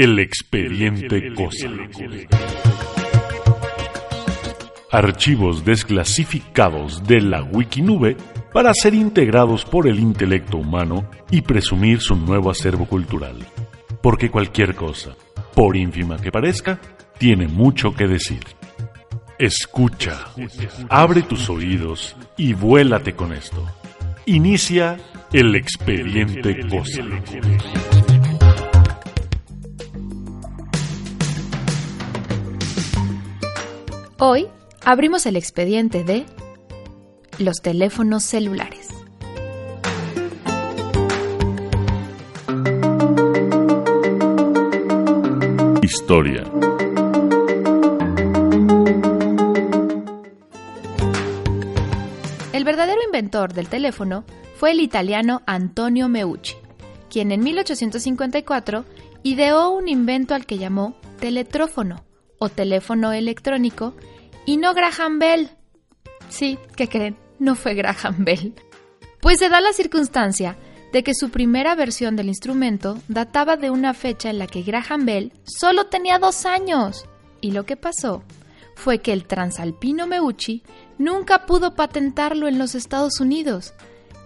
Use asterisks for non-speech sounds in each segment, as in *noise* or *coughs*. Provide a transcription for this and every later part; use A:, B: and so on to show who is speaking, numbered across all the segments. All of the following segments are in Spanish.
A: El expediente Cosa. Archivos desclasificados de la Wikinube para ser integrados por el intelecto humano y presumir su nuevo acervo cultural. Porque cualquier cosa, por ínfima que parezca, tiene mucho que decir. Escucha, abre tus oídos y vuélate con esto. Inicia el expediente Cosa.
B: Hoy abrimos el expediente de los teléfonos celulares.
A: Historia.
B: El verdadero inventor del teléfono fue el italiano Antonio Meucci, quien en 1854 ideó un invento al que llamó teletrófono o teléfono electrónico y no Graham Bell. Sí, ¿qué creen? No fue Graham Bell. Pues se da la circunstancia de que su primera versión del instrumento databa de una fecha en la que Graham Bell solo tenía dos años. Y lo que pasó fue que el transalpino Meucci nunca pudo patentarlo en los Estados Unidos.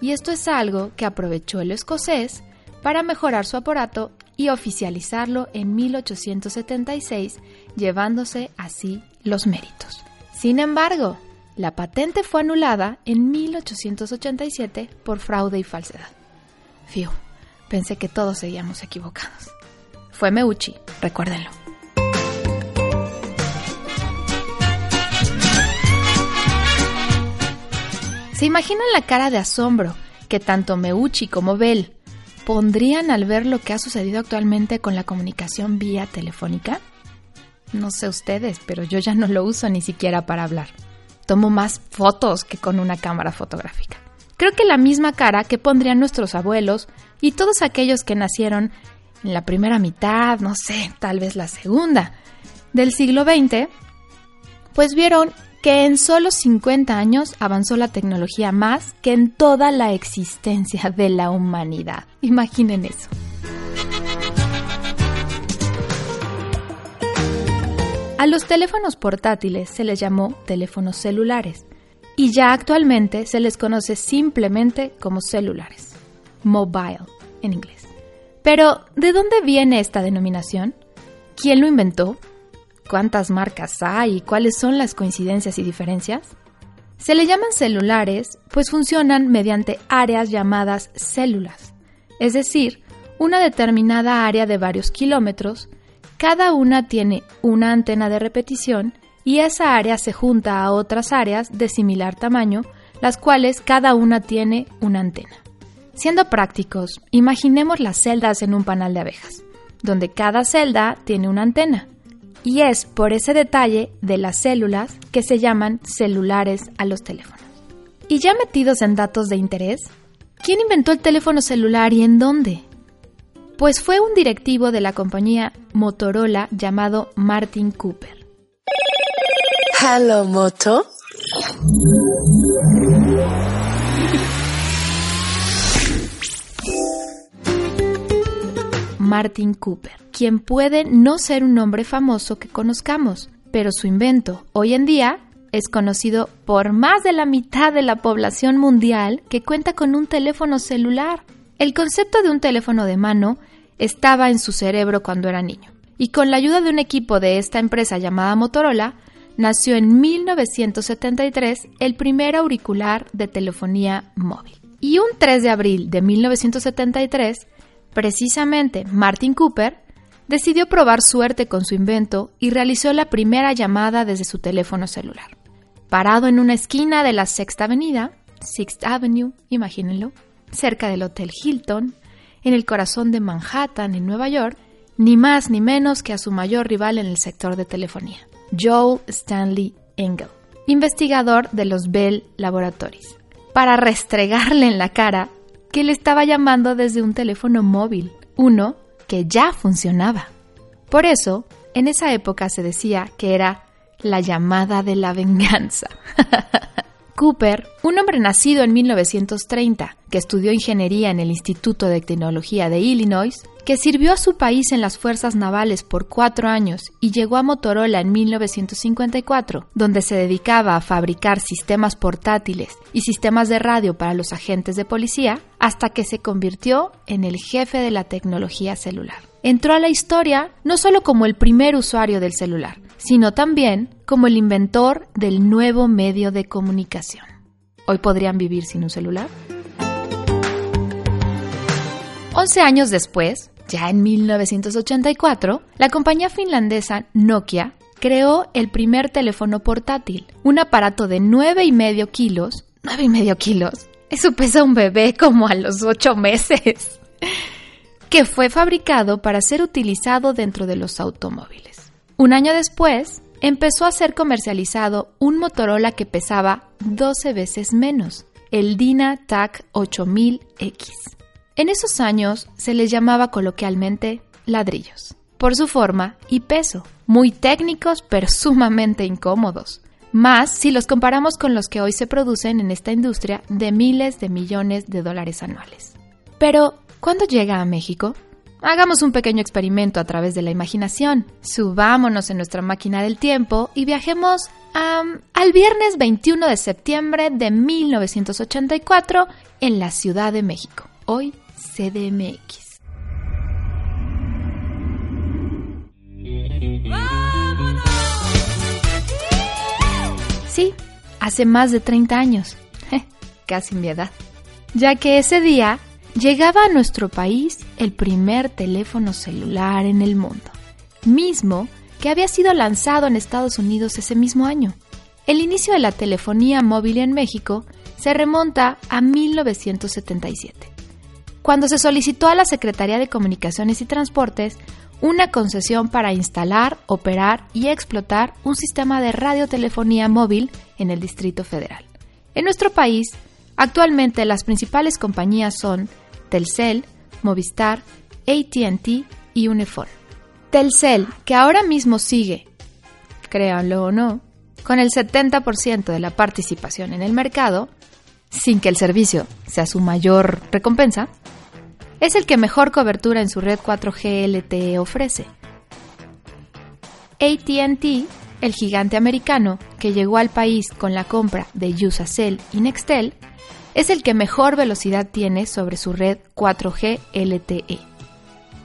B: Y esto es algo que aprovechó el escocés para mejorar su aparato y oficializarlo en 1876, llevándose así los méritos. Sin embargo, la patente fue anulada en 1887 por fraude y falsedad. Fiu, pensé que todos seguíamos equivocados. Fue Meucci, recuérdenlo. ¿Se imaginan la cara de asombro que tanto Meucci como Bell pondrían al ver lo que ha sucedido actualmente con la comunicación vía telefónica? No sé ustedes, pero yo ya no lo uso ni siquiera para hablar. Tomo más fotos que con una cámara fotográfica. Creo que la misma cara que pondrían nuestros abuelos y todos aquellos que nacieron en la primera mitad, no sé, tal vez la segunda, del siglo XX, pues vieron que en solo 50 años avanzó la tecnología más que en toda la existencia de la humanidad. Imaginen eso. A los teléfonos portátiles se les llamó teléfonos celulares y ya actualmente se les conoce simplemente como celulares, mobile en inglés. Pero, ¿de dónde viene esta denominación? ¿Quién lo inventó? ¿Cuántas marcas hay y cuáles son las coincidencias y diferencias? Se le llaman celulares pues funcionan mediante áreas llamadas células, es decir, una determinada área de varios kilómetros, cada una tiene una antena de repetición y esa área se junta a otras áreas de similar tamaño, las cuales cada una tiene una antena. Siendo prácticos, imaginemos las celdas en un panal de abejas, donde cada celda tiene una antena y es por ese detalle de las células que se llaman celulares a los teléfonos. Y ya metidos en datos de interés, ¿quién inventó el teléfono celular y en dónde? Pues fue un directivo de la compañía Motorola llamado Martin Cooper.
C: Hello, Moto.
B: Martin Cooper, quien puede no ser un nombre famoso que conozcamos, pero su invento hoy en día es conocido por más de la mitad de la población mundial que cuenta con un teléfono celular. El concepto de un teléfono de mano estaba en su cerebro cuando era niño, y con la ayuda de un equipo de esta empresa llamada Motorola, nació en 1973 el primer auricular de telefonía móvil. Y un 3 de abril de 1973, Precisamente, Martin Cooper decidió probar suerte con su invento y realizó la primera llamada desde su teléfono celular. Parado en una esquina de la Sexta Avenida, Sixth Avenue, imagínenlo, cerca del Hotel Hilton, en el corazón de Manhattan, en Nueva York, ni más ni menos que a su mayor rival en el sector de telefonía, Joel Stanley Engel, investigador de los Bell Laboratories, para restregarle en la cara que le estaba llamando desde un teléfono móvil, uno que ya funcionaba. Por eso, en esa época se decía que era la llamada de la venganza. *laughs* Cooper, un hombre nacido en 1930, que estudió ingeniería en el Instituto de Tecnología de Illinois, que sirvió a su país en las fuerzas navales por cuatro años y llegó a Motorola en 1954, donde se dedicaba a fabricar sistemas portátiles y sistemas de radio para los agentes de policía, hasta que se convirtió en el jefe de la tecnología celular. Entró a la historia no solo como el primer usuario del celular, sino también como el inventor del nuevo medio de comunicación. ¿Hoy podrían vivir sin un celular? Once años después, ya en 1984, la compañía finlandesa Nokia creó el primer teléfono portátil, un aparato de nueve y medio kilos, nueve y medio kilos, eso pesa un bebé como a los ocho meses, *laughs* que fue fabricado para ser utilizado dentro de los automóviles. Un año después, empezó a ser comercializado un Motorola que pesaba 12 veces menos, el Dyna TAC 8000X. En esos años se les llamaba coloquialmente ladrillos, por su forma y peso, muy técnicos pero sumamente incómodos, más si los comparamos con los que hoy se producen en esta industria de miles de millones de dólares anuales. Pero, ¿cuándo llega a México? Hagamos un pequeño experimento a través de la imaginación. Subámonos en nuestra máquina del tiempo y viajemos al viernes 21 de septiembre de 1984 en la Ciudad de México, hoy CDMX. Sí, hace más de 30 años, *laughs* casi mi edad, ya que ese día llegaba a nuestro país el primer teléfono celular en el mundo, mismo que había sido lanzado en Estados Unidos ese mismo año. El inicio de la telefonía móvil en México se remonta a 1977, cuando se solicitó a la Secretaría de Comunicaciones y Transportes una concesión para instalar, operar y explotar un sistema de radiotelefonía móvil en el Distrito Federal. En nuestro país, actualmente las principales compañías son Telcel, Movistar, ATT y Unifón. Telcel, que ahora mismo sigue, créanlo o no, con el 70% de la participación en el mercado, sin que el servicio sea su mayor recompensa, es el que mejor cobertura en su red 4G LTE ofrece. ATT, el gigante americano que llegó al país con la compra de Usacell y Nextel, es el que mejor velocidad tiene sobre su red 4G LTE.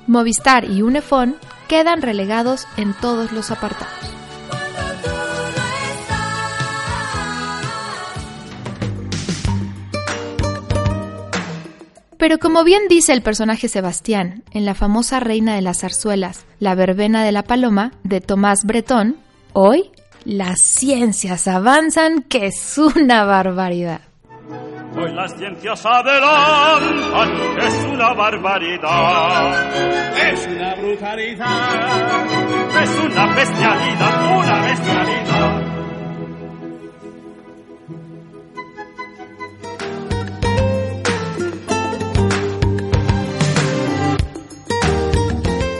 B: Movistar y Unifón quedan relegados en todos los apartados. Pero como bien dice el personaje Sebastián en la famosa Reina de las Zarzuelas, La verbena de la paloma, de Tomás Bretón, hoy las ciencias avanzan que es una barbaridad.
D: Hoy las ciencias adelantan, es una barbaridad. Es una brutalidad. Es una bestialidad, una bestialidad.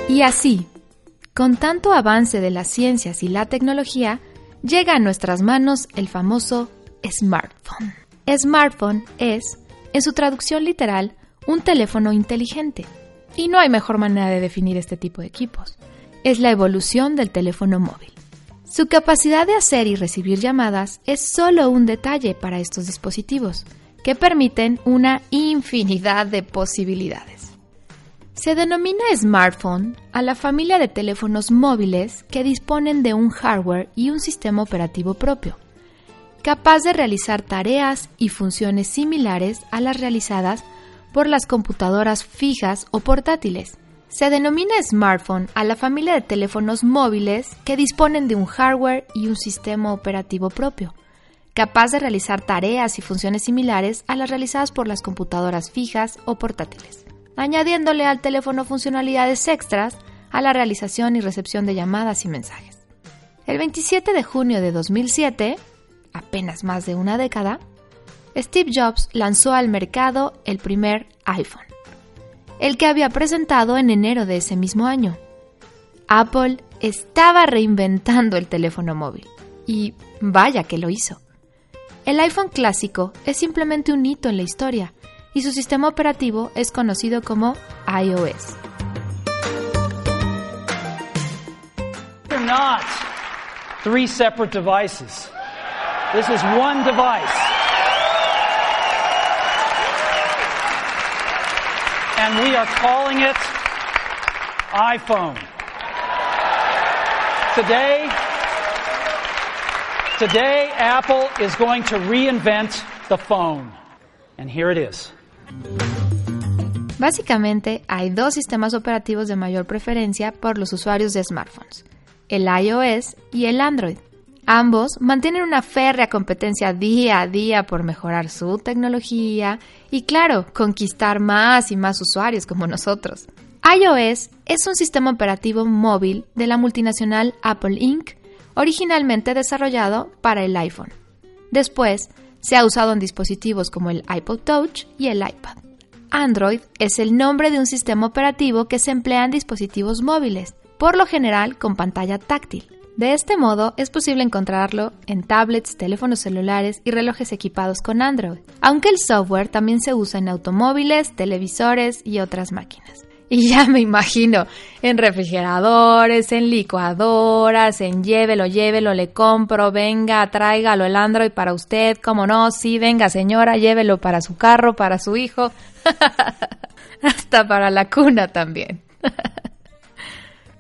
B: Y así, con tanto avance de las ciencias y la tecnología, llega a nuestras manos el famoso smartphone. Smartphone es, en su traducción literal, un teléfono inteligente. Y no hay mejor manera de definir este tipo de equipos. Es la evolución del teléfono móvil. Su capacidad de hacer y recibir llamadas es solo un detalle para estos dispositivos, que permiten una infinidad de posibilidades. Se denomina smartphone a la familia de teléfonos móviles que disponen de un hardware y un sistema operativo propio capaz de realizar tareas y funciones similares a las realizadas por las computadoras fijas o portátiles. Se denomina smartphone a la familia de teléfonos móviles que disponen de un hardware y un sistema operativo propio, capaz de realizar tareas y funciones similares a las realizadas por las computadoras fijas o portátiles, añadiéndole al teléfono funcionalidades extras a la realización y recepción de llamadas y mensajes. El 27 de junio de 2007, apenas más de una década, Steve Jobs lanzó al mercado el primer iPhone, el que había presentado en enero de ese mismo año. Apple estaba reinventando el teléfono móvil, y vaya que lo hizo. El iPhone clásico es simplemente un hito en la historia y su sistema operativo es conocido como iOS.
E: They're not three separate devices. This is one device. And we are calling it iPhone. Today, today Apple is going to reinvent the phone. And here it is.
B: Básicamente, hay dos sistemas operativos de mayor preferencia por los usuarios de smartphones, el iOS y el Android. Ambos mantienen una férrea competencia día a día por mejorar su tecnología y, claro, conquistar más y más usuarios como nosotros. iOS es un sistema operativo móvil de la multinacional Apple Inc., originalmente desarrollado para el iPhone. Después, se ha usado en dispositivos como el iPod Touch y el iPad. Android es el nombre de un sistema operativo que se emplea en dispositivos móviles, por lo general con pantalla táctil. De este modo es posible encontrarlo en tablets, teléfonos celulares y relojes equipados con Android, aunque el software también se usa en automóviles, televisores y otras máquinas. Y *laughs* ya me imagino, en refrigeradores, en licuadoras, en llévelo, llévelo, le compro, venga, tráigalo el Android para usted, como no, sí, venga señora, llévelo para su carro, para su hijo, *laughs* hasta para la cuna también. *laughs*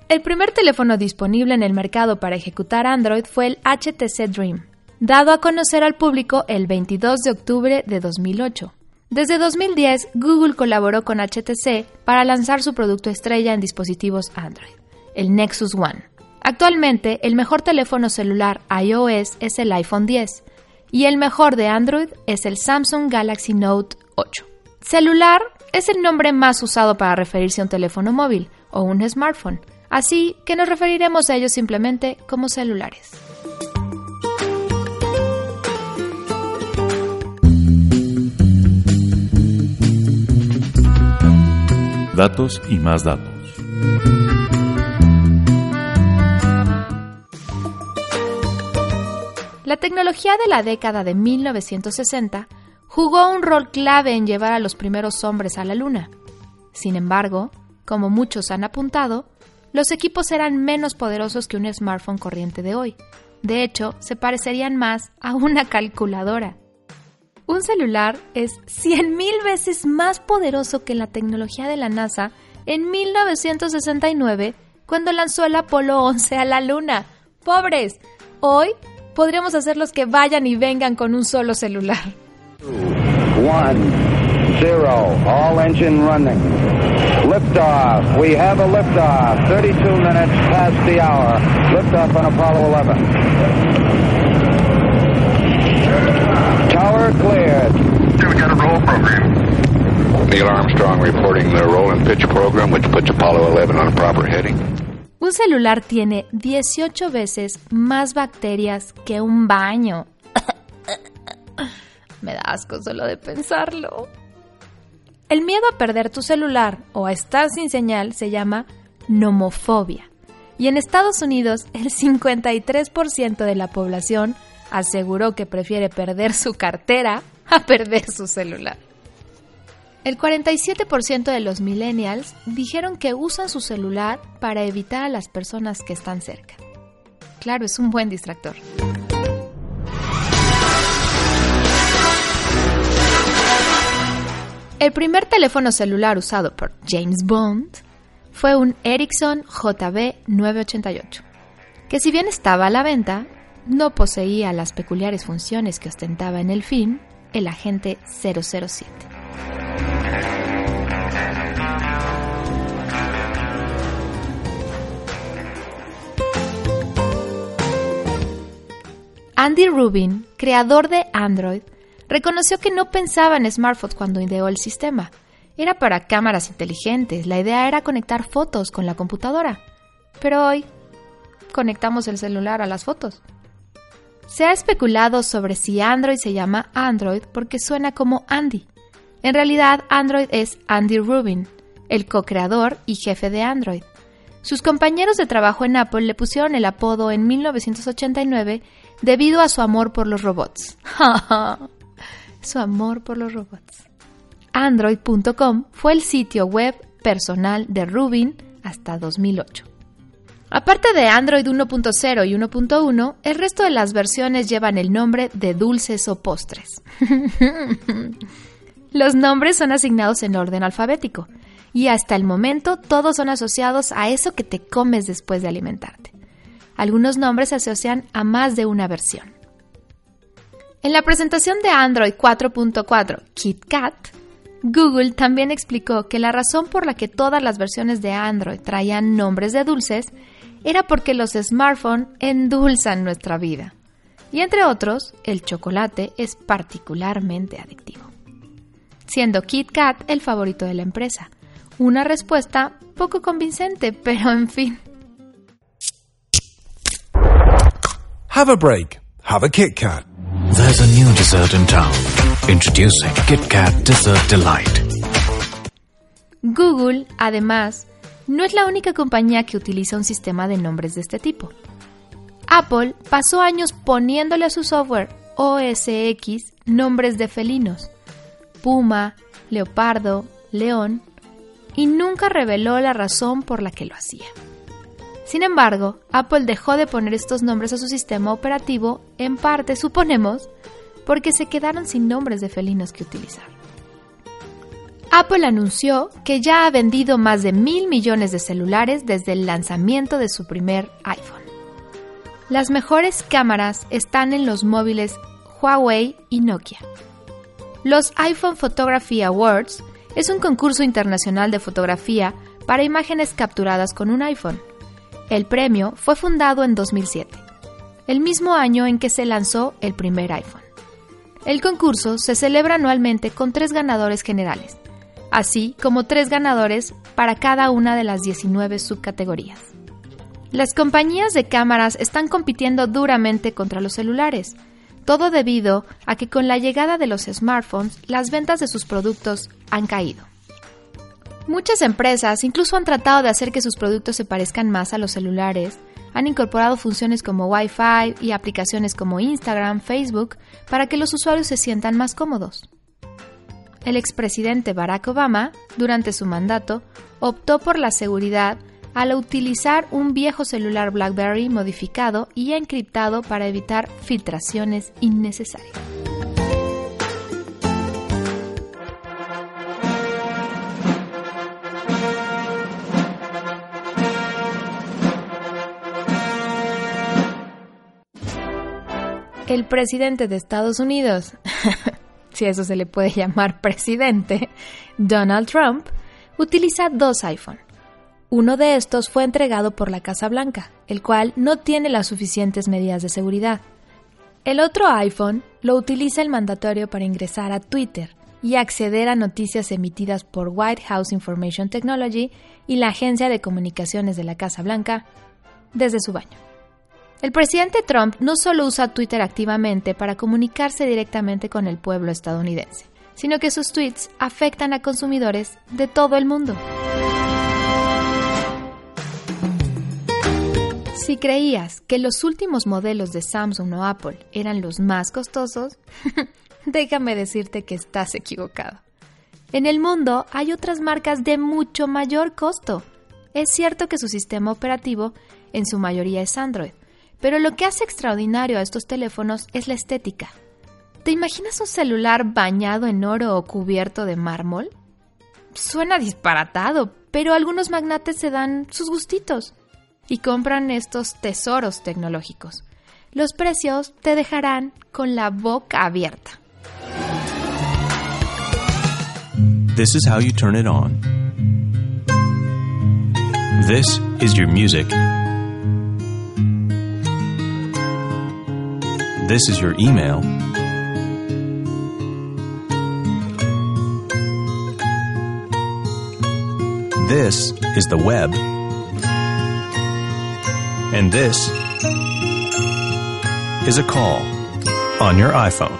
B: el primer teléfono disponible en el mercado para ejecutar Android fue el HTC Dream, dado a conocer al público el 22 de octubre de 2008. Desde 2010, Google colaboró con HTC para lanzar su producto estrella en dispositivos Android, el Nexus One. Actualmente, el mejor teléfono celular iOS es el iPhone 10 y el mejor de Android es el Samsung Galaxy Note 8. Celular es el nombre más usado para referirse a un teléfono móvil o un smartphone, así que nos referiremos a ellos simplemente como celulares.
A: datos y más datos.
B: La tecnología de la década de 1960 jugó un rol clave en llevar a los primeros hombres a la Luna. Sin embargo, como muchos han apuntado, los equipos eran menos poderosos que un smartphone corriente de hoy. De hecho, se parecerían más a una calculadora. Un celular es 100.000 veces más poderoso que la tecnología de la NASA en 1969 cuando lanzó el Apolo 11 a la Luna. ¡Pobres! Hoy podríamos hacerlos que vayan y vengan con un solo celular.
F: One, zero, all engine running. Liftoff. We have a liftoff. 32 minutes past the hour. Liftoff on Apollo 11. Tower cleared.
G: We got a roll program. Neil Armstrong reporting the roll and pitch program, which puts Apollo 11 on a proper heading.
B: Un celular tiene 18 veces más bacterias que un baño. *coughs* Me da asco solo de pensarlo. El miedo a perder tu celular o a estar sin señal se llama nomofobia. Y en Estados Unidos, el 53% de la población aseguró que prefiere perder su cartera a perder su celular. El 47% de los millennials dijeron que usan su celular para evitar a las personas que están cerca. Claro, es un buen distractor. El primer teléfono celular usado por James Bond fue un Ericsson JB988, que si bien estaba a la venta, no poseía las peculiares funciones que ostentaba en el film el agente 007. Andy Rubin, creador de Android, reconoció que no pensaba en smartphones cuando ideó el sistema. Era para cámaras inteligentes, la idea era conectar fotos con la computadora. Pero hoy conectamos el celular a las fotos. Se ha especulado sobre si Android se llama Android porque suena como Andy. En realidad, Android es Andy Rubin, el co-creador y jefe de Android. Sus compañeros de trabajo en Apple le pusieron el apodo en 1989 debido a su amor por los robots. *laughs* su amor por los robots. Android.com fue el sitio web personal de Rubin hasta 2008. Aparte de Android 1.0 y 1.1, el resto de las versiones llevan el nombre de dulces o postres. *laughs* Los nombres son asignados en orden alfabético y hasta el momento todos son asociados a eso que te comes después de alimentarte. Algunos nombres se asocian a más de una versión. En la presentación de Android 4.4 KitKat, Google también explicó que la razón por la que todas las versiones de Android traían nombres de dulces era porque los smartphones endulzan nuestra vida. Y entre otros, el chocolate es particularmente adictivo. Siendo KitKat el favorito de la empresa. Una respuesta poco convincente, pero en fin.
H: Have a break. Have a Kit Kat.
I: There's a new dessert in town. Introducing Kit Kat Dessert Delight.
B: Google, además, no es la única compañía que utiliza un sistema de nombres de este tipo. Apple pasó años poniéndole a su software OS X nombres de felinos, puma, leopardo, león, y nunca reveló la razón por la que lo hacía. Sin embargo, Apple dejó de poner estos nombres a su sistema operativo, en parte, suponemos, porque se quedaron sin nombres de felinos que utilizar. Apple anunció que ya ha vendido más de mil millones de celulares desde el lanzamiento de su primer iPhone. Las mejores cámaras están en los móviles Huawei y Nokia. Los iPhone Photography Awards es un concurso internacional de fotografía para imágenes capturadas con un iPhone. El premio fue fundado en 2007, el mismo año en que se lanzó el primer iPhone. El concurso se celebra anualmente con tres ganadores generales, así como tres ganadores para cada una de las 19 subcategorías. Las compañías de cámaras están compitiendo duramente contra los celulares, todo debido a que con la llegada de los smartphones las ventas de sus productos han caído. Muchas empresas incluso han tratado de hacer que sus productos se parezcan más a los celulares, han incorporado funciones como Wi-Fi y aplicaciones como Instagram, Facebook, para que los usuarios se sientan más cómodos. El expresidente Barack Obama, durante su mandato, optó por la seguridad al utilizar un viejo celular BlackBerry modificado y encriptado para evitar filtraciones innecesarias. El presidente de Estados Unidos, *laughs* si eso se le puede llamar presidente, Donald Trump, utiliza dos iPhone. Uno de estos fue entregado por la Casa Blanca, el cual no tiene las suficientes medidas de seguridad. El otro iPhone lo utiliza el mandatorio para ingresar a Twitter y acceder a noticias emitidas por White House Information Technology y la Agencia de Comunicaciones de la Casa Blanca desde su baño. El presidente Trump no solo usa Twitter activamente para comunicarse directamente con el pueblo estadounidense, sino que sus tweets afectan a consumidores de todo el mundo. Si creías que los últimos modelos de Samsung o Apple eran los más costosos, *laughs* déjame decirte que estás equivocado. En el mundo hay otras marcas de mucho mayor costo. Es cierto que su sistema operativo en su mayoría es Android, pero lo que hace extraordinario a estos teléfonos es la estética. ¿Te imaginas un celular bañado en oro o cubierto de mármol? Suena disparatado, pero algunos magnates se dan sus gustitos y compran estos tesoros tecnológicos. Los precios te dejarán con la boca abierta.
J: This is how you turn it on. This is your music. This is your email. This is the web. And this is a call on your iPhone.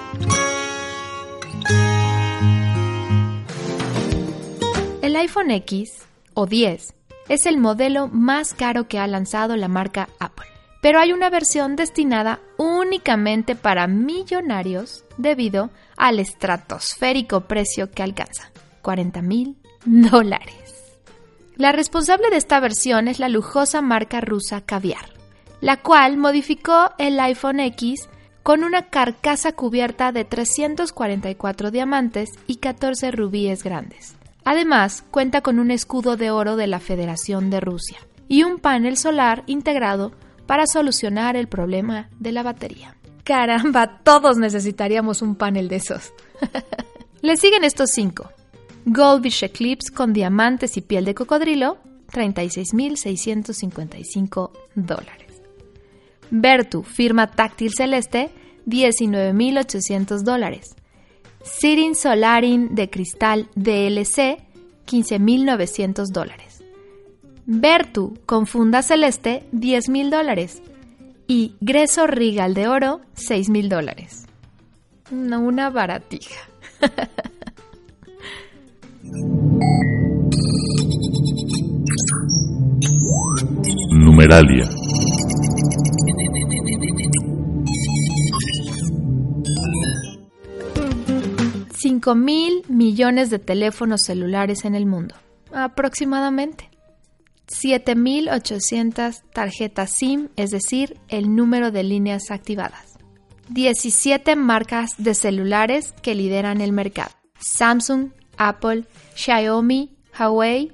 B: El iPhone X o 10 Es el modelo más caro que ha lanzado la marca Apple. Pero hay una versión destinada únicamente para millonarios debido al estratosférico precio que alcanza, 40 mil dólares. La responsable de esta versión es la lujosa marca rusa Caviar, la cual modificó el iPhone X con una carcasa cubierta de 344 diamantes y 14 rubíes grandes. Además, cuenta con un escudo de oro de la Federación de Rusia y un panel solar integrado para solucionar el problema de la batería. Caramba, todos necesitaríamos un panel de esos. *laughs* Le siguen estos cinco. Goldfish Eclipse con diamantes y piel de cocodrilo, 36.655 dólares. Vertu, firma táctil celeste, 19.800 dólares. Sirin Solarin de cristal DLC, 15.900 dólares. Vertu con funda celeste, 10.000 dólares. Y Greso Regal de oro, 6.000 dólares. una baratija. *laughs*
A: Numeralia.
B: Cinco mil millones de teléfonos celulares en el mundo, aproximadamente. 7.800 tarjetas SIM, es decir, el número de líneas activadas. 17 marcas de celulares que lideran el mercado. Samsung, Apple, Xiaomi, Huawei,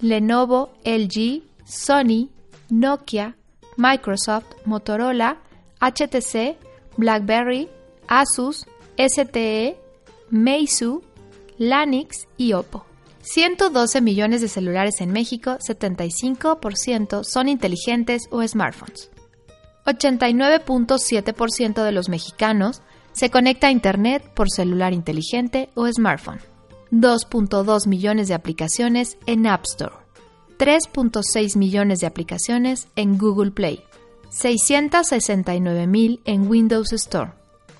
B: Lenovo, LG, Sony, Nokia, Microsoft, Motorola, HTC, BlackBerry, Asus, STE, Meizu, Lanix y Oppo. 112 millones de celulares en México, 75% son inteligentes o smartphones. 89.7% de los mexicanos se conecta a Internet por celular inteligente o smartphone. 2.2 millones de aplicaciones en App Store, 3.6 millones de aplicaciones en Google Play, 669 mil en Windows Store,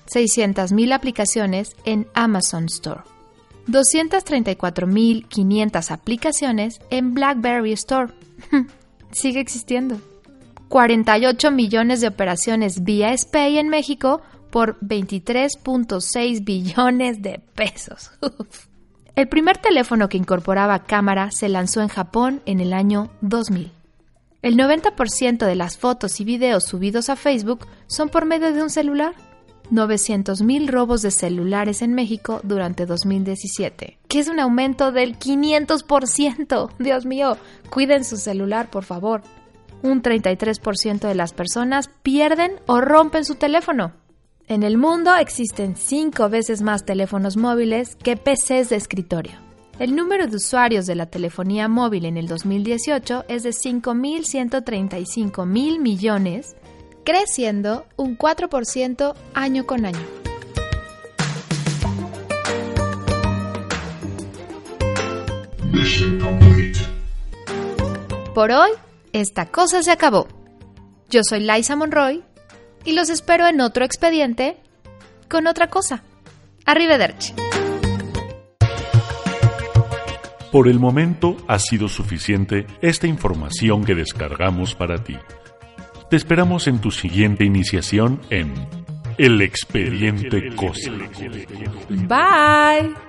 B: 600 mil aplicaciones en Amazon Store, 234.500 aplicaciones en BlackBerry Store. *laughs* Sigue existiendo. 48 millones de operaciones vía SPAY en México por 23.6 billones de pesos. *laughs* El primer teléfono que incorporaba cámara se lanzó en Japón en el año 2000. El 90% de las fotos y videos subidos a Facebook son por medio de un celular. 900.000 robos de celulares en México durante 2017, que es un aumento del 500%. *laughs* Dios mío, cuiden su celular, por favor. Un 33% de las personas pierden o rompen su teléfono. En el mundo existen cinco veces más teléfonos móviles que PCs de escritorio. El número de usuarios de la telefonía móvil en el 2018 es de 5.135 mil millones, creciendo un 4% año con año. Por hoy, esta cosa se acabó. Yo soy Liza Monroy y los espero en otro expediente con otra cosa. Arrivederci.
A: Por el momento ha sido suficiente esta información que descargamos para ti. Te esperamos en tu siguiente iniciación en El Expediente Cosa.
B: Bye.